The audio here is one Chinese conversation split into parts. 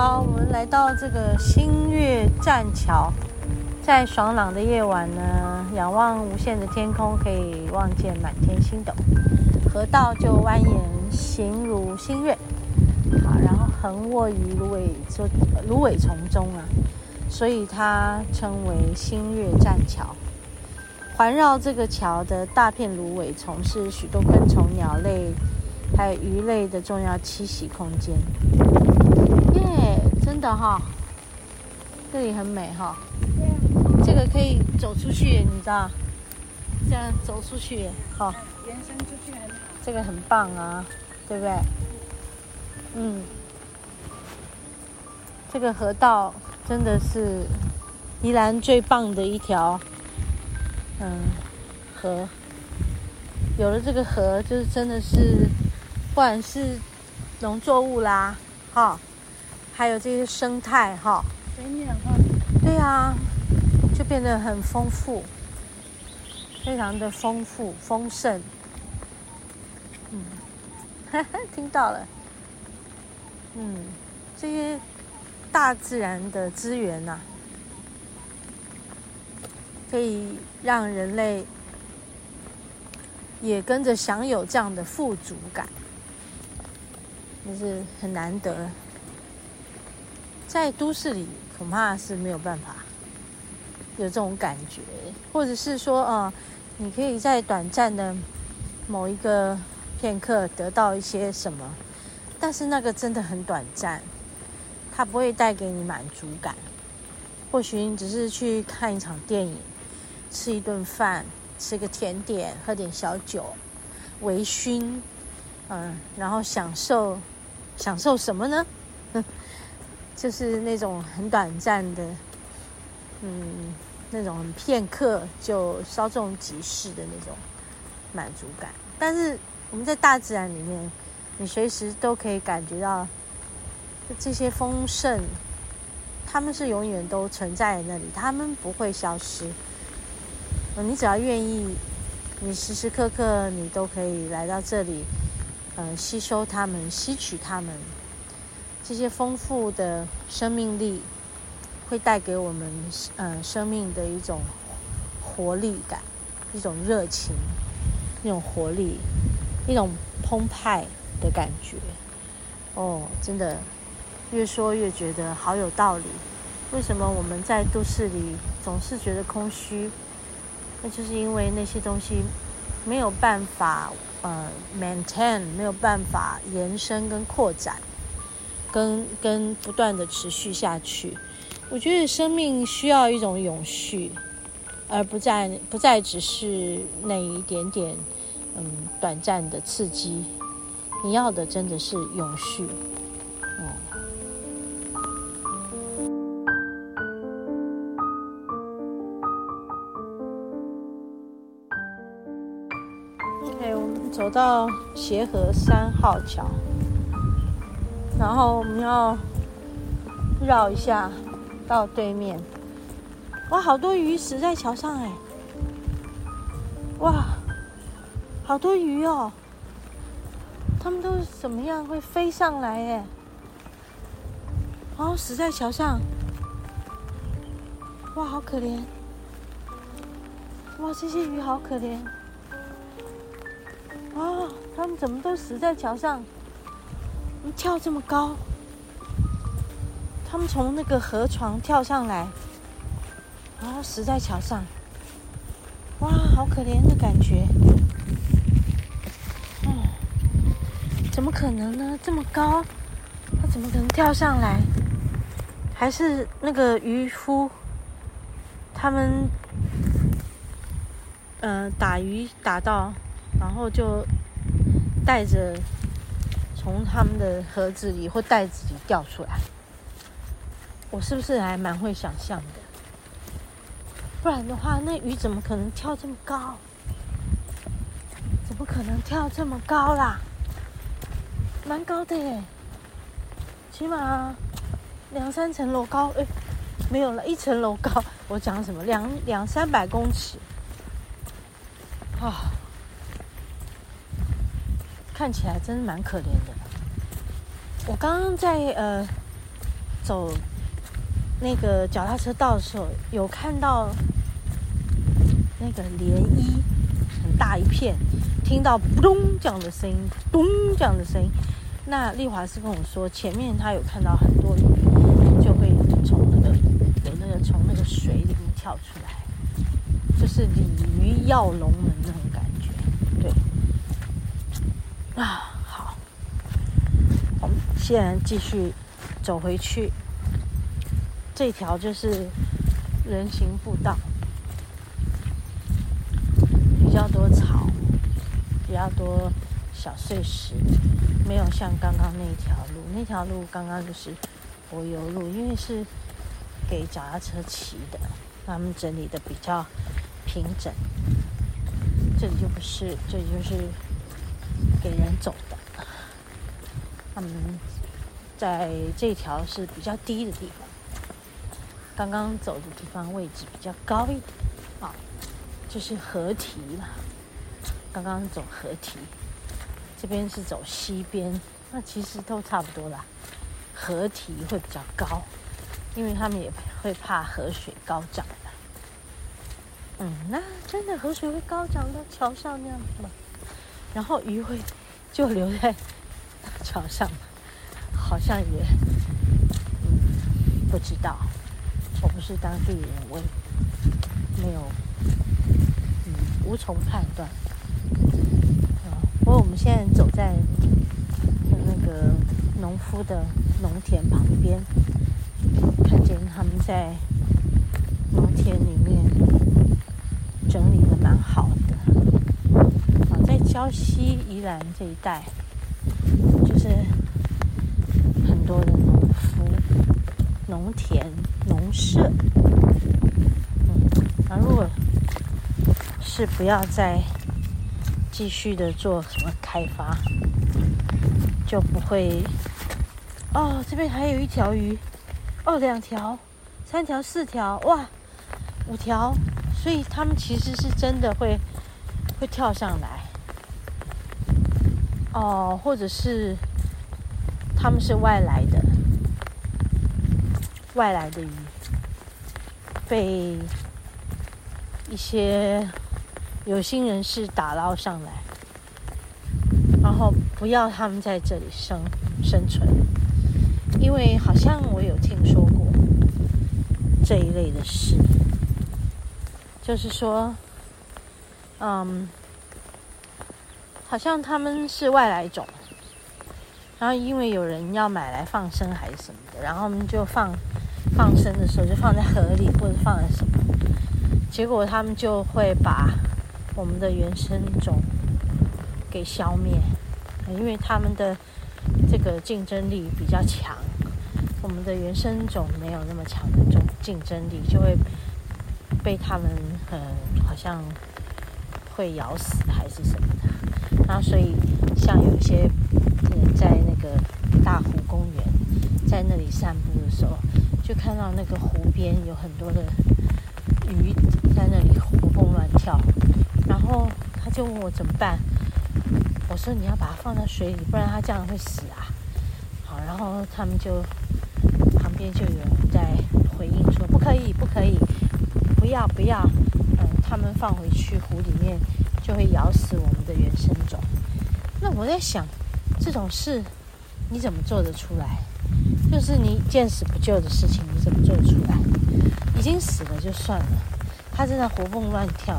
好，我们来到这个新月栈桥，在爽朗的夜晚呢，仰望无限的天空，可以望见满天星斗。河道就蜿蜒，形如新月。好，然后横卧于芦苇就芦苇丛中啊，所以它称为新月栈桥。环绕这个桥的大片芦苇丛是许多昆虫、鸟类还有鱼类的重要栖息空间。真的哈、这里很美哈、这个可以走出去，你知道？这样走出去，好。延伸出去很好。这个很棒啊，对不对？嗯，这个河道真的是宜兰最棒的一条，嗯，河。有了这个河，就是真的是，不管是农作物啦，哈，还有这些生态，哈，水鸟哈，对啊，就变得很丰富，非常的丰富丰盛。嗯，哈哈，听到了。嗯，这些大自然的资源呐、啊，可以让人类也跟着享有这样的富足感，就是很难得。在都市里恐怕是没有办法有这种感觉，或者是说，呃，你可以在短暂的某一个片刻得到一些什么。但是那个真的很短暂，它不会带给你满足感。或许你只是去看一场电影，吃一顿饭，吃个甜点，喝点小酒，微醺，嗯，然后享受，享受什么呢？就是那种很短暂的，嗯，那种片刻就稍纵即逝的那种满足感。但是我们在大自然里面。你随时都可以感觉到这些丰盛，他们是永远都存在在那里，他们不会消失。你只要愿意，你时时刻刻你都可以来到这里，呃，吸收他们，吸取他们这些丰富的生命力，会带给我们呃生命的一种活力感，一种热情，一种活力，一种澎湃。的感觉，哦，真的，越说越觉得好有道理。为什么我们在都市里总是觉得空虚？那就是因为那些东西没有办法呃 maintain，没有办法延伸跟扩展，跟跟不断的持续下去。我觉得生命需要一种永续，而不再不再只是那一点点嗯短暂的刺激。你要的真的是永续，哦。OK，我们走到协和三号桥，然后我们要绕一下到对面。哇，好多鱼死在桥上哎！哇，好多鱼哦！他们都是怎么样会飞上来？哎，哦，死在桥上！哇，好可怜！哇，这些鱼好可怜！啊，他们怎么都死在桥上？跳这么高，他们从那个河床跳上来，然后死在桥上。哇，好可怜的感觉。哦怎么可能呢？这么高，他怎么可能跳上来？还是那个渔夫，他们，呃，打鱼打到，然后就带着从他们的盒子里或袋子里掉出来。我是不是还蛮会想象的？不然的话，那鱼怎么可能跳这么高？怎么可能跳这么高啦？蛮高的耶，起码两三层楼高。哎，没有了，一层楼高。我讲什么？两两三百公尺啊！看起来真的蛮可怜的。我刚刚在呃走那个脚踏车道的时候，有看到那个涟漪很大一片，听到“咚”这样的声音，“咚”这样的声音。那丽华是跟我说，前面他有看到很多鱼，就会从那个有那个从那个水里面跳出来，就是鲤鱼跃龙门那种。啊，好，我们现在继续走回去。这条就是人行步道，比较多草，比较多小碎石。没有像刚刚那条路，那条路刚刚就是柏油路，因为是给脚踏车骑的，他们整理的比较平整。这里就不是，这里就是走的。他们在这条是比较低的地方，刚刚走的地方位置比较高一点，啊，就是河堤嘛，刚刚走河堤。这边是走西边，那其实都差不多啦。河堤会比较高，因为他们也会怕河水高涨的。嗯，那真的河水会高涨到桥上那样子吗？然后鱼会就留在桥上？好像也嗯不知道，我不是当地人，我也没有嗯无从判断。不过我们现在走在那个农夫的农田旁边，看见他们在农田里面整理的蛮好的。啊，在礁溪宜兰这一带，就是很多的农夫、农田、农舍。嗯，那如果是不要再。继续的做什么开发，就不会。哦，这边还有一条鱼，哦，两条、三条、四条，哇，五条。所以他们其实是真的会会跳上来。哦，或者是他们是外来的，外来的鱼被一些。有心人士打捞上来，然后不要他们在这里生生存，因为好像我有听说过这一类的事，就是说，嗯，好像他们是外来种，然后因为有人要买来放生还是什么的，然后我们就放放生的时候就放在河里或者放在什么，结果他们就会把。我们的原生种给消灭，因为他们的这个竞争力比较强，我们的原生种没有那么强的种竞争力，就会被他们呃好像会咬死还是什么的。然后所以像有一些人在那个大湖公园在那里散步的时候，就看到那个湖边有很多的鱼在那里活蹦乱跳。然后他就问我怎么办，我说你要把它放到水里，不然它这样会死啊。好，然后他们就旁边就有人在回应说不可以，不可以，不要不要，嗯，他们放回去湖里面就会咬死我们的原生种。那我在想，这种事你怎么做得出来？就是你见死不救的事情，你怎么做得出来？已经死了就算了，他正在活蹦乱跳。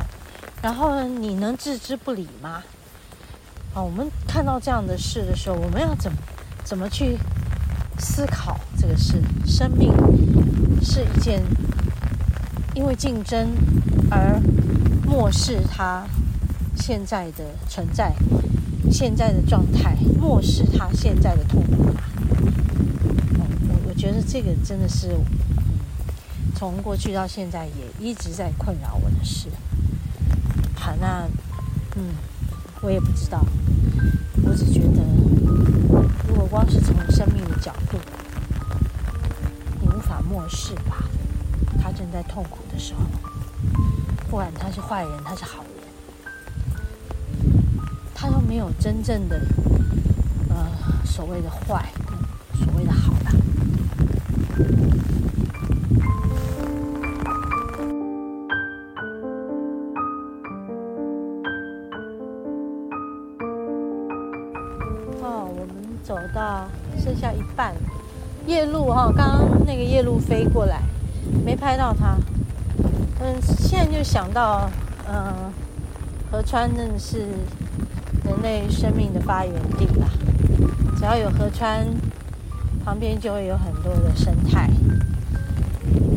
然后呢，你能置之不理吗？啊，我们看到这样的事的时候，我们要怎么怎么去思考这个事？生命是一件因为竞争而漠视他现在的存在、现在的状态，漠视他现在的痛苦？嗯，我我觉得这个真的是，嗯，从过去到现在也一直在困扰我的事。好，那，嗯，我也不知道，坏人，他是好人，他都没有真正的，呃，所谓的坏，所谓的好吧。哦，我们走到剩下一半，夜鹭哈，刚刚那个夜鹭飞过来，没拍到它。嗯，现在就想到，嗯，河川真的是人类生命的发源地啦。只要有河川，旁边就会有很多的生态，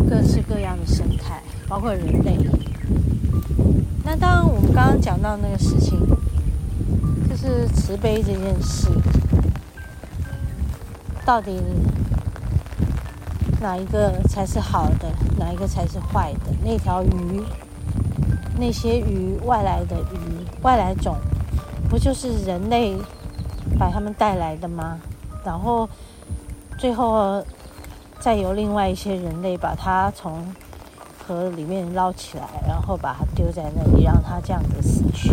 各式各样的生态，包括人类。那当然，我们刚刚讲到那个事情，就是慈悲这件事，到底哪一个才是好的，哪一个才是坏的？那条鱼，那些鱼，外来的鱼，外来种，不就是人类把它们带来的吗？然后最后再由另外一些人类把它从河里面捞起来，然后把它丢在那里，让它这样子死去。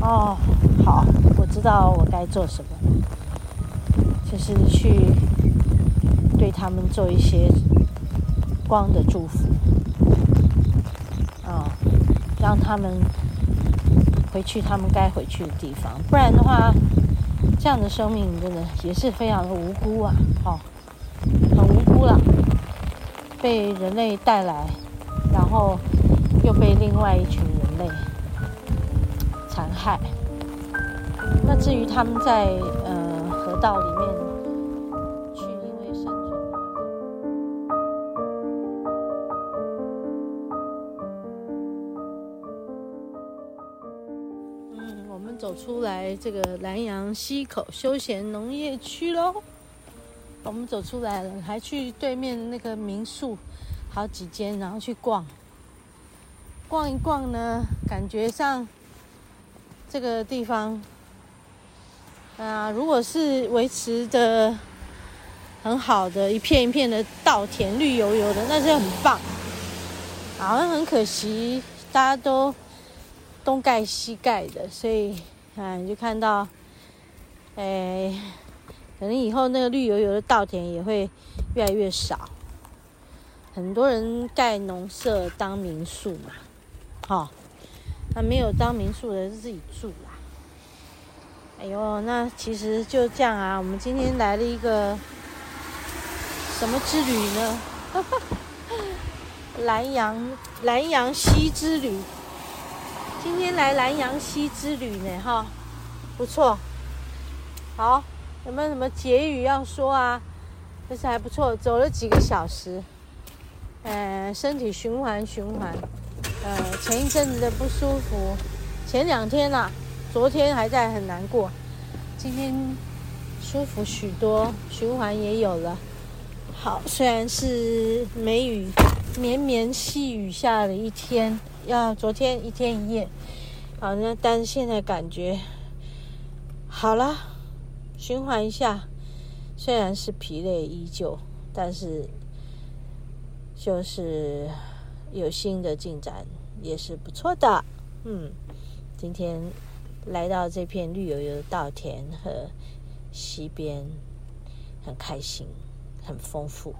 哦，好，我知道我该做什么，就是去。对他们做一些光的祝福，啊、哦，让他们回去他们该回去的地方。不然的话，这样的生命真的也是非常的无辜啊，哦，很无辜了，被人类带来，然后又被另外一群人类残害。那至于他们在呃河道里面。出来这个南阳溪口休闲农业区喽，我们走出来了，还去对面那个民宿好几间，然后去逛，逛一逛呢，感觉上这个地方啊，如果是维持的很好的一片一片的稻田，绿油油的，那是很棒。好像很可惜，大家都东盖西盖的，所以。看，就看到，哎，可能以后那个绿油油的稻田也会越来越少。很多人盖农舍当民宿嘛，好、哦，那没有当民宿的人自己住啦。哎呦，那其实就这样啊。我们今天来了一个什么之旅呢？哈哈，南阳南阳溪之旅。今天来南阳溪之旅呢，哈，不错。好，有没有什么结语要说啊？但是还不错，走了几个小时，呃，身体循环循环。呃，前一阵子的不舒服，前两天啦，昨天还在很难过，今天舒服许多，循环也有了。好，虽然是梅雨，绵绵细雨下了一天。要昨天一天一夜，好，那但是现在感觉好了，循环一下，虽然是疲累依旧，但是就是有新的进展，也是不错的。嗯，今天来到这片绿油油的稻田和溪边，很开心，很丰富。